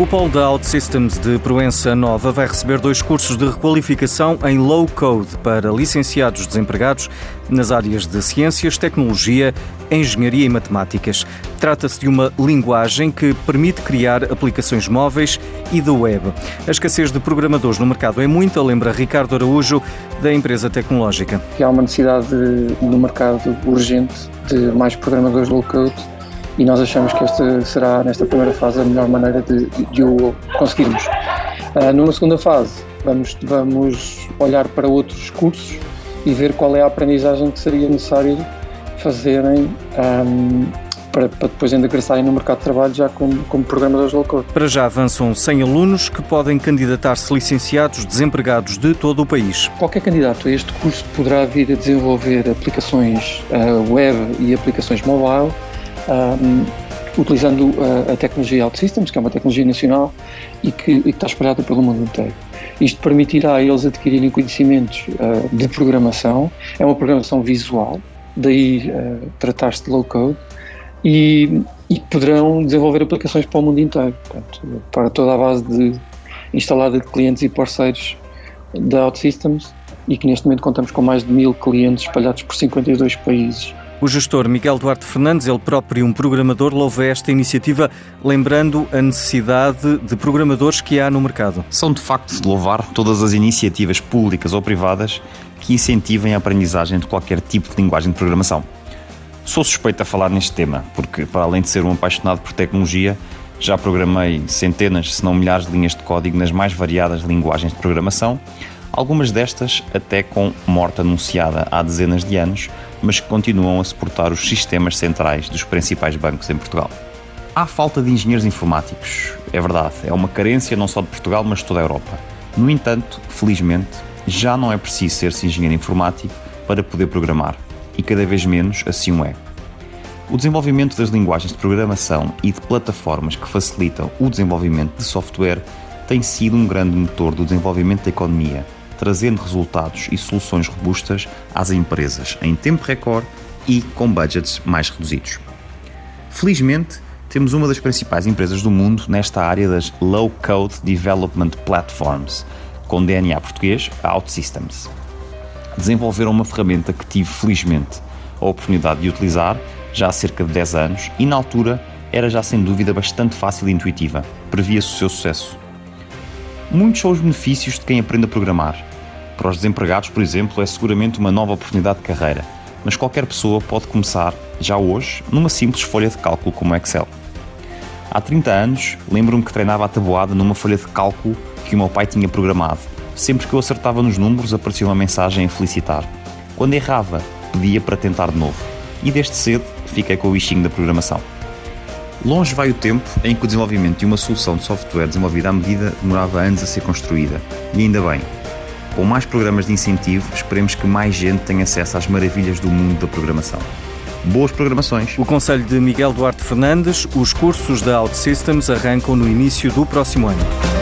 O Polo da OutSystems de Proença Nova vai receber dois cursos de requalificação em Low Code para licenciados desempregados nas áreas de Ciências, Tecnologia, Engenharia e Matemáticas. Trata-se de uma linguagem que permite criar aplicações móveis e da web. A escassez de programadores no mercado é muita, lembra Ricardo Araújo, da empresa tecnológica. Há uma necessidade no mercado urgente de mais programadores low code e nós achamos que esta será, nesta primeira fase, a melhor maneira de, de, o conseguirmos. Uh, numa segunda fase, vamos, vamos olhar para outros cursos e ver qual é a aprendizagem que seria necessário fazerem um, para, para, depois ingressarem no mercado de trabalho já como, como programadores low code. Para já avançam 100 alunos que podem candidatar-se licenciados desempregados de todo o país. Qualquer candidato a este curso poderá vir a desenvolver aplicações uh, web e aplicações mobile um, utilizando a, a tecnologia OutSystems, que é uma tecnologia nacional e que, e que, está espalhada pelo mundo inteiro. Isto permitirá a eles adquirirem conhecimentos uh, de programação, é uma programação visual, daí uh, tratar-se de low code, e, e, poderão desenvolver aplicações para o mundo inteiro, portanto, para toda a base de, instalada de clientes e parceiros da OutSystems, e que neste momento contamos com mais de mil clientes espalhados por 52 países. O gestor Miguel Duarte Fernandes, ele próprio um programador, louva esta iniciativa, lembrando a necessidade de programadores que há no mercado. São de facto de louvar todas as iniciativas públicas ou privadas que incentivem a aprendizagem de qualquer tipo de linguagem de programação. Sou suspeito a falar neste tema, porque, para além de ser um apaixonado por tecnologia, já programei centenas, se não milhares de linhas de código nas mais variadas linguagens de programação, algumas destas até com morte anunciada há dezenas de anos, mas que continuam a suportar os sistemas centrais dos principais bancos em Portugal. Há falta de engenheiros informáticos, é verdade, é uma carência não só de Portugal, mas de toda a Europa. No entanto, felizmente, já não é preciso ser-se engenheiro informático para poder programar, e cada vez menos assim o é. O desenvolvimento das linguagens de programação e de plataformas que facilitam o desenvolvimento de software tem sido um grande motor do desenvolvimento da economia trazendo resultados e soluções robustas às empresas em tempo recorde e com budgets mais reduzidos. Felizmente, temos uma das principais empresas do mundo nesta área das Low Code Development Platforms, com DNA português, OutSystems. Desenvolveram uma ferramenta que tive, felizmente, a oportunidade de utilizar já há cerca de 10 anos e, na altura, era já sem dúvida bastante fácil e intuitiva. Previa-se o seu sucesso. Muitos são os benefícios de quem aprende a programar, para os desempregados, por exemplo, é seguramente uma nova oportunidade de carreira, mas qualquer pessoa pode começar, já hoje, numa simples folha de cálculo como o Excel. Há 30 anos, lembro-me que treinava a tabuada numa folha de cálculo que o meu pai tinha programado. Sempre que eu acertava nos números, aparecia uma mensagem a felicitar. Quando errava, pedia para tentar de novo. E desde cedo, fiquei com o bichinho da programação. Longe vai o tempo em que o desenvolvimento de uma solução de software desenvolvida à medida demorava anos a ser construída. E ainda bem, com mais programas de incentivo, esperemos que mais gente tenha acesso às maravilhas do mundo da programação. Boas programações! O conselho de Miguel Duarte Fernandes, os cursos da OutSystems arrancam no início do próximo ano.